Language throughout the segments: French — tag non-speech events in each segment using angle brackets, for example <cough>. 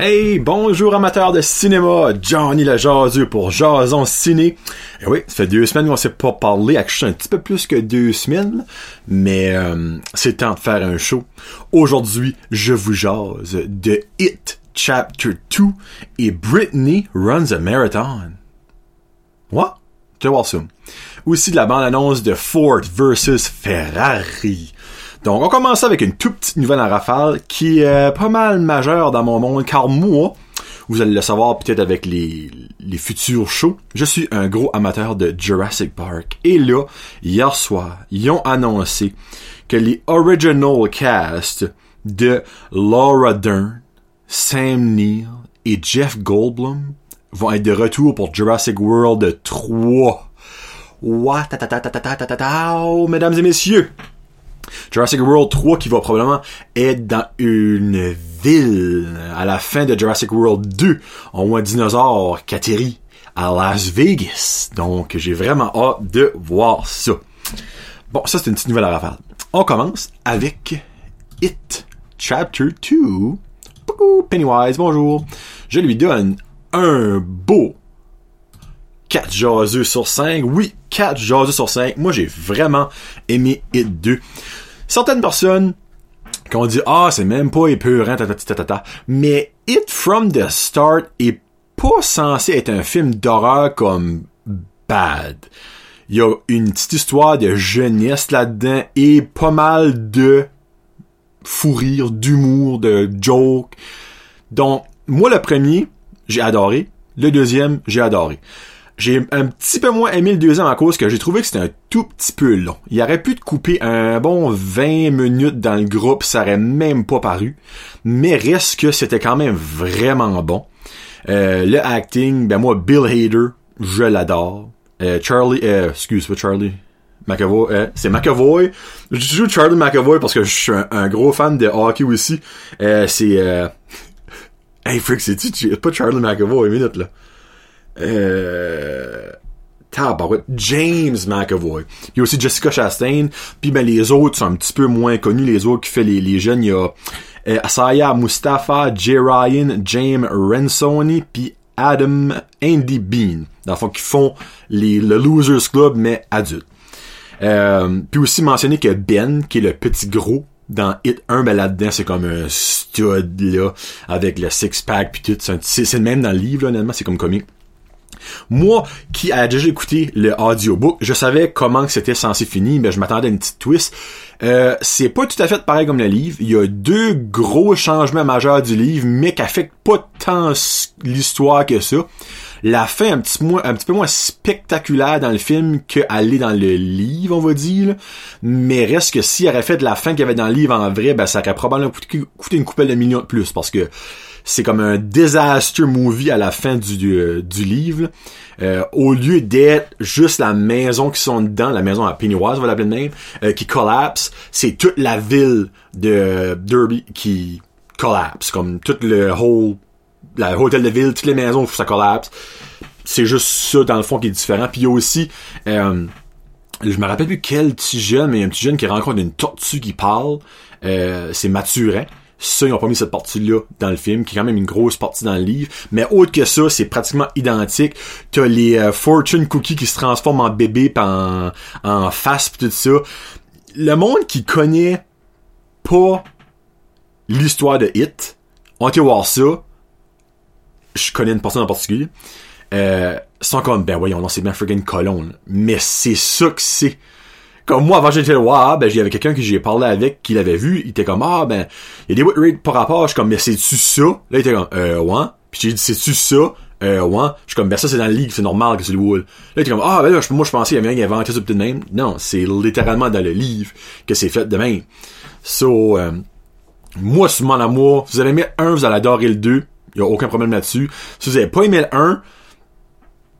Hey, bonjour amateurs de cinéma, Johnny le jaseux pour Jason Ciné. Et oui, ça fait deux semaines qu'on s'est pas parlé, actuellement un petit peu plus que deux semaines, mais euh, c'est temps de faire un show. Aujourd'hui, je vous jase de It Chapter 2 et Britney Runs a Marathon. What? Tu vas. Aussi de la bande-annonce de Ford versus Ferrari. Donc, on commence avec une toute petite nouvelle en rafale qui est pas mal majeure dans mon monde, car moi, vous allez le savoir peut-être avec les, futurs shows, je suis un gros amateur de Jurassic Park. Et là, hier soir, ils ont annoncé que les original cast de Laura Dern, Sam Neill et Jeff Goldblum vont être de retour pour Jurassic World 3. What? Mesdames et messieurs, Jurassic World 3 qui va probablement être dans une ville à la fin de Jurassic World 2. On voit un dinosaure qui atterrit à Las Vegas. Donc, j'ai vraiment hâte de voir ça. Bon, ça c'est une petite nouvelle à rafale. On commence avec It Chapter 2. Pennywise, bonjour. Je lui donne un beau 4 jaseux sur 5. Oui, 4 jaseux sur 5. Moi, j'ai vraiment aimé It 2. Certaines personnes qui ont dit ah c'est même pas épeurant ta mais It from the Start est pas censé être un film d'horreur comme Bad. Il y a une petite histoire de jeunesse là-dedans et pas mal de fou rire, d'humour, de joke. Donc moi le premier j'ai adoré, le deuxième j'ai adoré. J'ai un petit peu moins aimé le deuxième à cause que j'ai trouvé que c'était un tout petit peu long. Il aurait pu te couper un bon 20 minutes dans le groupe, ça aurait même pas paru. Mais reste que c'était quand même vraiment bon. Euh, le acting, ben moi, Bill Hader, je l'adore. Euh, Charlie, euh, excuse pas Charlie. McAvoy, euh, c'est McAvoy. Je joue Charlie McAvoy parce que je suis un, gros fan de hockey aussi. Euh, c'est, euh... <laughs> hey frick, c'est pas Charlie McAvoy, minute là euh, James McAvoy. Puis aussi Jessica Chastain. Puis ben les autres sont un petit peu moins connus. Les autres qui fait les, les jeunes, il y a euh, Asaya Mustafa, Jay Ryan, James Rensoni, puis Adam Andy Bean. Dans le fond, qui font les, le Losers Club, mais adultes. Euh, puis aussi mentionner que Ben, qui est le petit gros dans Hit 1, ben là-dedans, c'est comme un stud, là, avec le six-pack, puis tout. C'est le même dans le livre, là, honnêtement, c'est comme comique. Moi, qui a déjà écouté le audiobook, je savais comment c'était censé finir, mais je m'attendais à une petite twist. Euh, c'est pas tout à fait pareil comme le livre. Il y a deux gros changements majeurs du livre, mais qui affectent pas tant l'histoire que ça. La fin un petit, moins, un petit peu moins spectaculaire dans le film qu'elle est dans le livre, on va dire. Mais reste que s'il aurait fait de la fin qu'il y avait dans le livre en vrai, ben ça aurait probablement coûté, coûté une coupelle de millions de plus. Parce que c'est comme un disaster movie à la fin du, du, euh, livre. Euh, au lieu d'être juste la maison qui sont dedans, la maison à Pennywise, on va l'appeler même, euh, qui collapse, c'est toute la ville de Derby qui collapse, comme tout le whole, la hôtel de ville, toutes les maisons, ça collapse. C'est juste ça, dans le fond, qui est différent. Puis il y a aussi, je me rappelle plus quel petit jeune, mais il y a un petit jeune qui rencontre une tortue qui parle. c'est Mathurin. Ça, ils ont pas mis cette partie-là dans le film, qui est quand même une grosse partie dans le livre. Mais autre que ça, c'est pratiquement identique. T'as les euh, fortune cookies qui se transforment en bébé pis en, en face pis tout ça. Le monde qui connaît pas l'histoire de Hit, on été voir ça. Je connais une personne en particulier. Euh, sont comme, ben voyons, non, c'est bien friggin' colon. Mais c'est ça que c'est comme moi, avant j'étais wow, ben, j'avais quelqu'un que j'ai parlé avec, qui l'avait vu, il était comme, ah, ben, il y a des whip par rapport, je suis comme, mais c'est-tu ça? Là, il était comme, euh, ouais. Puis j'ai dit, c'est-tu ça? Euh, ouais. Je suis comme, ben, ça, c'est dans le livre, c'est normal que c'est le wool. Là, il était comme, ah, ben là, moi, je pensais qu'il y avait un qui inventé ça de même. Non, c'est littéralement dans le livre que c'est fait de même. So, euh, moi, souvent à moi, vous avez aimé un, vous allez adorer le 2. Il y a aucun problème là-dessus. Si vous avez pas aimé le 1,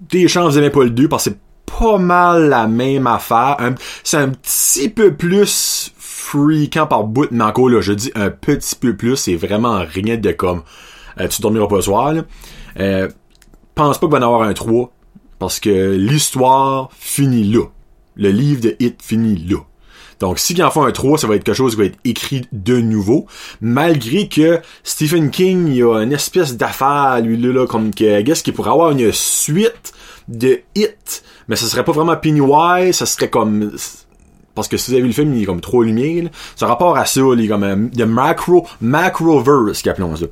des chances vous aimez pas le 2 parce que c'est pas mal la même affaire. C'est un petit peu plus freakant par bout, mais encore là, je dis un petit peu plus, c'est vraiment rien de comme euh, tu dormiras pas ce soir. Là. Euh, pense pas qu'il va en avoir un 3, parce que l'histoire finit là. Le livre de Hit finit là. Donc, s'il en font un 3, ça va être quelque chose qui va être écrit de nouveau. Malgré que Stephen King, il a une espèce d'affaire, lui, là, comme que, guess qu'il pourrait avoir une suite de hits. Mais ce serait pas vraiment Pennywise, ça serait comme, parce que si vous avez vu le film, il est comme trop lumière. Ça rapport à ça, il est comme euh, de macro, macroverse qu'appelons ça.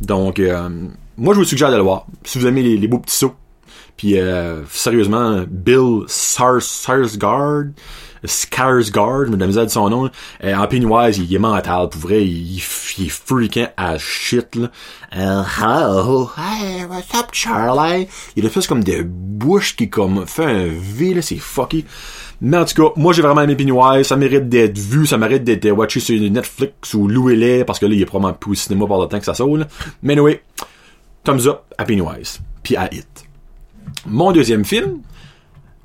Donc, euh, moi je vous suggère de le voir. Si vous aimez les, les beaux petits sauts. Puis euh, sérieusement, Bill Sars Sarsgaard, Skarsgård, je me donne de son nom. Euh, en Pennywise, il, est mental, pour vrai, il, est freaking as shit, là. Euh, hello, hey, what's up, Charlie? Il a fait comme des bouches qui comme fait un V, là, c'est fucky. Mais en tout cas, moi j'ai vraiment aimé Pennywise, ça mérite d'être vu, ça mérite d'être watché sur Netflix ou louez-les, parce que là, il est probablement plus au cinéma par le temps que ça saute. Mais anyway, thumbs up à Pennywise, puis à It. Mon deuxième film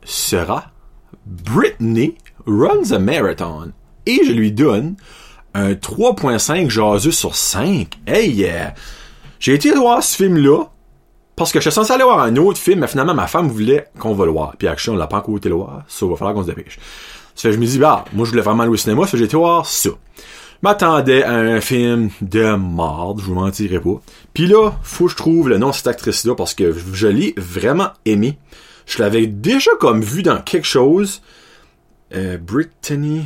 sera Britney Runs a Marathon. Et je lui donne un 3.5 jaseux sur 5. Hey, yeah. J'ai été voir ce film-là parce que je suis censé aller voir un autre film, mais finalement, ma femme voulait qu'on va le voir. Puis action, on l'a pas encore été le voir. Ça, va falloir qu'on se dépêche. Ça fait je me dis, bah, moi, je voulais vraiment aller au cinéma, ça fait j'ai été voir ça. M'attendais à un film de merde, je vous mentirai pas. Puis là, faut que je trouve le nom de cette actrice-là parce que je l'ai vraiment aimé. Je l'avais déjà comme vu dans quelque chose. Euh, Brittany,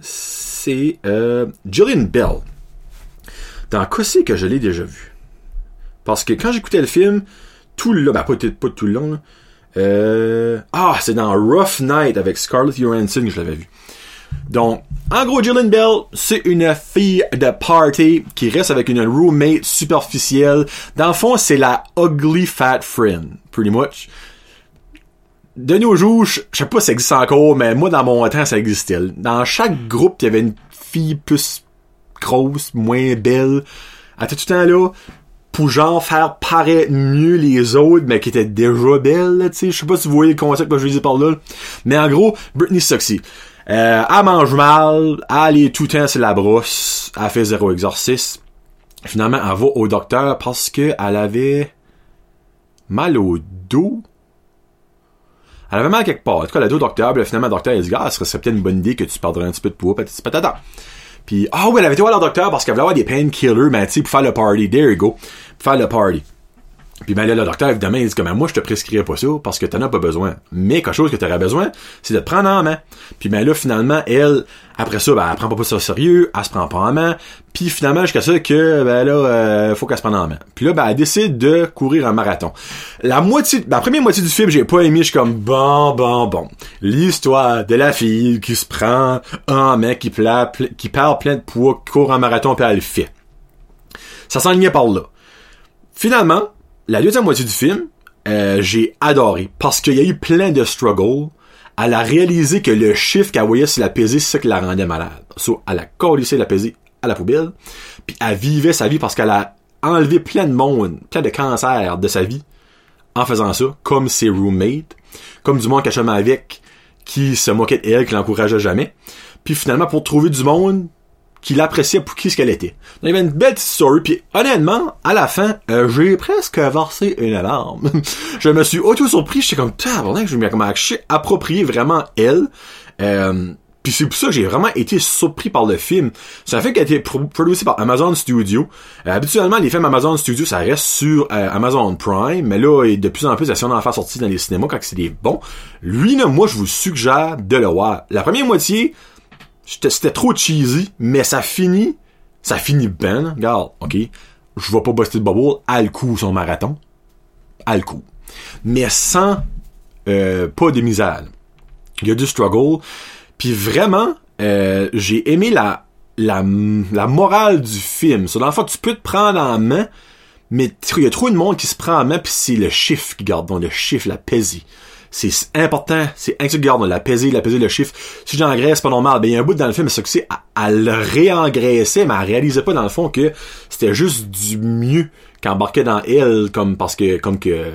c'est euh, Bell. Dans quoi c'est que je l'ai déjà vu? Parce que quand j'écoutais le film, tout le long, ben pas, tout le long, euh, ah, c'est dans Rough Night avec Scarlett Johansson que je l'avais vu. Donc, en gros, Gillian Bell, c'est une fille de party qui reste avec une roommate superficielle. Dans le fond, c'est la ugly fat friend, pretty much. De nos jours, je sais pas si ça existe encore, mais moi, dans mon temps, ça existait. Dans chaque groupe, il y avait une fille plus grosse, moins belle. À tout le temps là, pour genre faire paraître mieux les autres, mais qui étaient déjà belles, tu sais. Je sais pas si vous voyez le concept que je disais par là. Mais en gros, Britney Sexy. Euh, elle mange mal, elle est tout le temps sur la brosse, elle fait zéro exorcisme. Finalement, elle va au docteur parce que elle avait mal au dos. Elle avait mal quelque part. En tout cas, elle a dit au docteur, puis finalement, le docteur, il dit, ah, ce serait peut-être une bonne idée que tu perdrais un petit peu de poids, petit patata. Puis, ah oui, elle avait été voir le docteur parce qu'elle voulait avoir des painkillers, mais tu sais, pour faire le party. There you go. Pour faire le party. Puis ben là, le docteur, évidemment, il dit comme moi, je te prescrirais pas ça parce que t'en as pas besoin. Mais quelque chose que t'aurais besoin, c'est de te prendre en main. Puis ben là, finalement, elle, après ça, ben, elle prend pas ça au sérieux, elle se prend pas en main. Puis finalement, jusqu'à ça que ben là, euh, faut qu'elle se prenne en main. Puis là, ben, elle décide de courir un marathon. La moitié, ben, la première moitié du film, j'ai pas aimé, je suis comme bon, bon, bon. L'histoire de la fille qui se prend en main, qui, pla, qui perd plein de poids, qui court un marathon, puis elle le fait. Ça s'enlignait par là. Finalement, la deuxième moitié du film, euh, j'ai adoré parce qu'il y a eu plein de struggles. Elle a réalisé que le chiffre qu'elle voyait sur la c'est ça qui la rendait malade. So, elle a collé la pesée à la poubelle, puis elle vivait sa vie parce qu'elle a enlevé plein de monde, plein de cancers de sa vie en faisant ça, comme ses roommates, comme du monde qu'elle avec, qui se moquait d'elle, qui l'encourageait jamais. Puis finalement, pour trouver du monde qui l'appréciait pour qui ce qu'elle était. il y avait une belle story, puis honnêtement, à la fin, euh, j'ai presque versé une alarme. <laughs> je me suis auto-surpris, j'étais comme, tabarnak, je me comme approprié vraiment elle. Euh, puis c'est pour ça que j'ai vraiment été surpris par le film. Ça fait qu'elle a été produit par Amazon Studio. Euh, habituellement, les films Amazon Studio, ça reste sur euh, Amazon Prime, mais là, de plus en plus, sont en faire sortir dans les cinémas quand c'est des bons. Lui, là, moi, je vous suggère de le voir. La première moitié, c'était trop cheesy, mais ça finit, ça finit ben, regarde, ok, je vais pas buster de bubble à le coup son marathon, à le coup. Mais sans, euh, pas de misère. Il y a du struggle, puis vraiment, euh, j'ai aimé la, la, morale du film. So, dans le fond, tu peux te prendre en main, mais il y a trop de monde qui se prend en main, puis c'est le chiffre qui garde, donc le chiffre, la paisie c'est important, c'est garde la peser, la peser le chiffre. Si j'engraisse pas normal, ben il y a un bout dans le film, c'est que c'est, elle, réengraissait, mais elle réalisait pas dans le fond que c'était juste du mieux qu'embarquer dans elle, comme parce que, comme que,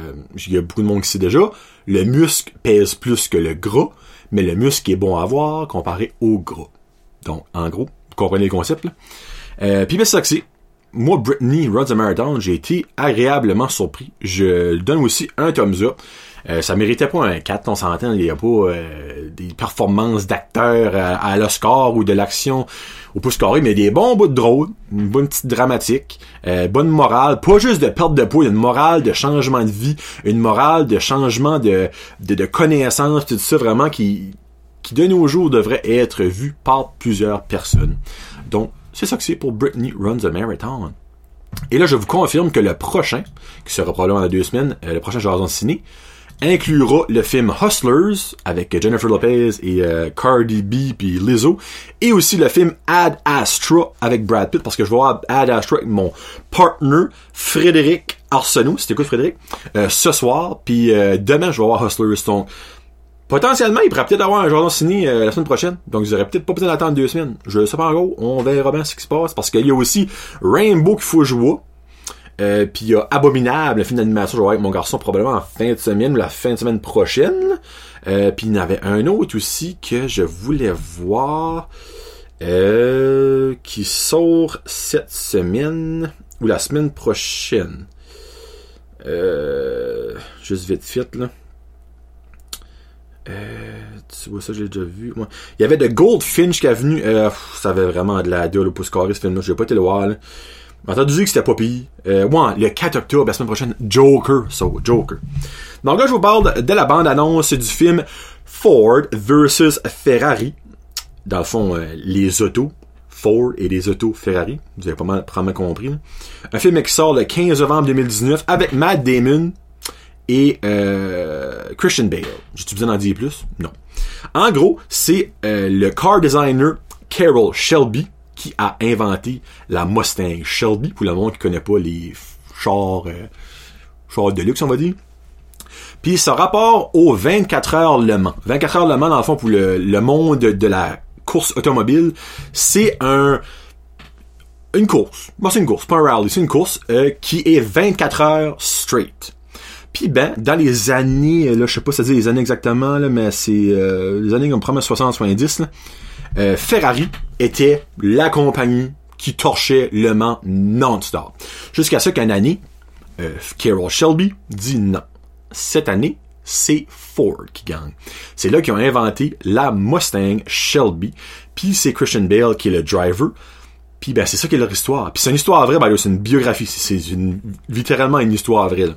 il y a beaucoup de monde qui sait déjà, le muscle pèse plus que le gras, mais le muscle est bon à voir comparé au gras. Donc, en gros, vous comprenez le concept, là. Euh, puis ben, c'est ça. Moi, Britney Rods Marathon, j'ai été agréablement surpris. Je donne aussi un thumbs up. Euh, ça méritait pas un 4, on s'entend, il y a pas euh, des performances d'acteurs à, à l'Oscar ou de l'action au pouce carré, mais des bons bouts de drôle, une bonne petite dramatique, euh, bonne morale, pas juste de perte de poids, une morale de changement de vie, une morale de changement de, de, de connaissances, tout ça vraiment qui, qui de nos jours devrait être vu par plusieurs personnes. Donc, c'est ça que c'est pour Britney Runs a Marathon. Et là, je vous confirme que le prochain, qui sera probablement dans deux semaines, euh, le prochain Jason Ciné, inclura le film Hustlers avec Jennifer Lopez et euh, Cardi B puis Lizzo et aussi le film Ad Astra avec Brad Pitt parce que je vais voir Ad Astra avec mon partner Frédéric Arsenault c'était quoi Frédéric euh, ce soir puis demain je vais voir Hustlers donc potentiellement il pourrait peut-être avoir un journal ciné euh, la semaine prochaine donc aurez peut-être pas besoin d'attendre deux semaines je sais pas encore on verra bien ce qui se passe parce qu'il y a aussi Rainbow qu'il faut jouer euh, puis il y a Abominable, le film d'animation, je vais avec mon garçon probablement en fin de semaine ou la fin de semaine prochaine. Euh, puis il y en avait un autre aussi que je voulais voir euh, qui sort cette semaine ou la semaine prochaine. Euh, juste vite vite là. Euh, tu vois ça, j'ai déjà vu. Il y avait de Goldfinch qui est venu. Euh, ça avait vraiment de la gueule au pouce carré ce film-là. Je vais pas été le voir. Là. J'ai entendu que c'était pas pire. Euh, le 4 octobre, la semaine prochaine, Joker. So, Joker. Donc là, je vous parle de la bande-annonce du film Ford versus Ferrari. Dans le fond, euh, les autos. Ford et les autos Ferrari. Vous avez pas mal, compris. Un film qui sort le 15 novembre 2019 avec Matt Damon et euh, Christian Bale. J'ai-tu besoin d'en dire plus? Non. En gros, c'est euh, le car designer Carol Shelby qui a inventé la Mustang Shelby, pour le monde qui connaît pas les chars, euh, chars de luxe, on va dire. Puis ce rapport au 24 heures Le Mans. 24 heures Le Mans, dans le fond, pour le, le monde de la course automobile, c'est un une course. Bon, c'est une course, pas un rally, c'est une course euh, qui est 24 heures straight. Puis ben, dans les années, là, je sais pas c'est dire les années exactement, là, mais c'est euh, les années comme 60-70, euh, Ferrari était la compagnie qui torchait Le Mans non-stop. Jusqu'à ce qu'une année, euh, Carol Shelby dit non. Cette année, c'est Ford qui gagne. C'est là qu'ils ont inventé la Mustang Shelby. Puis c'est Christian Bale qui est le driver. Puis ben c'est ça qui est leur histoire. Puis c'est une histoire vraie, ben, c'est une biographie, c'est une, littéralement une histoire vraie.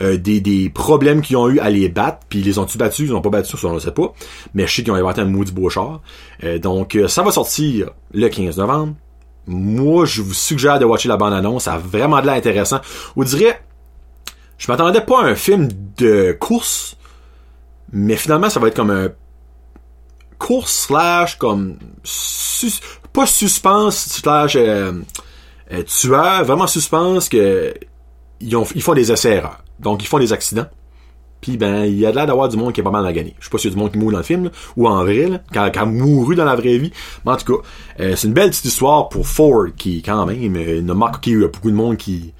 Euh, des, problèmes qu'ils ont eu à les battre, puis ils les ont-tu battus, ils ont pas battu, ça on le sait pas. Mais je sais qu'ils ont inventé un maudit beau char. Euh, donc euh, ça va sortir le 15 novembre. Moi, je vous suggère de watcher la bande-annonce, ça a vraiment de l'air intéressant. On dirait, je m'attendais pas à un film de course, mais finalement ça va être comme un course slash comme pas suspense slash euh, euh, tueur, vraiment suspense que ils, ont, font des essais erreurs. Donc ils font des accidents. Puis ben, il y a l'air d'avoir du monde qui est pas mal à gagner. Je sais pas s'il y a du monde qui mourut dans le film, ou en vrai, là, a, a mouru dans la vraie vie. Mais en tout cas, euh, c'est une belle petite histoire pour Ford, qui quand même, euh, ne marque qu'il y a beaucoup de monde qui,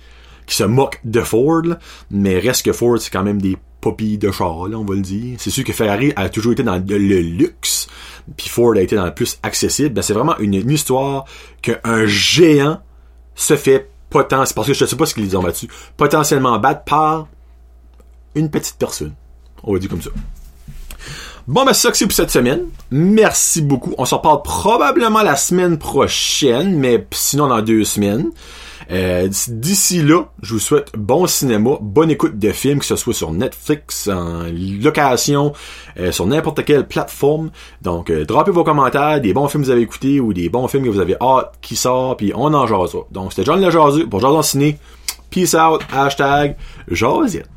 qui se moque de Ford, mais reste que Ford, c'est quand même des popilles de char, on va le dire. C'est sûr que Ferrari a toujours été dans le luxe, puis Ford a été dans le plus accessible. Ben, c'est vraiment une, histoire qu'un géant se fait potentiellement, parce que je sais pas ce qu'ils ont battu, potentiellement battre par une petite personne. On va dire comme ça. Bon, ben, c'est ça que c'est pour cette semaine. Merci beaucoup. On s'en parle probablement la semaine prochaine, mais sinon dans deux semaines. Euh, D'ici là, je vous souhaite bon cinéma, bonne écoute de films, que ce soit sur Netflix, en location, euh, sur n'importe quelle plateforme. Donc, euh, vos commentaires, des bons films que vous avez écoutés ou des bons films que vous avez hâte qui sortent, puis on en jase. Donc, c'était John le Jazu pour Jason Ciné. Peace out, hashtag Josette.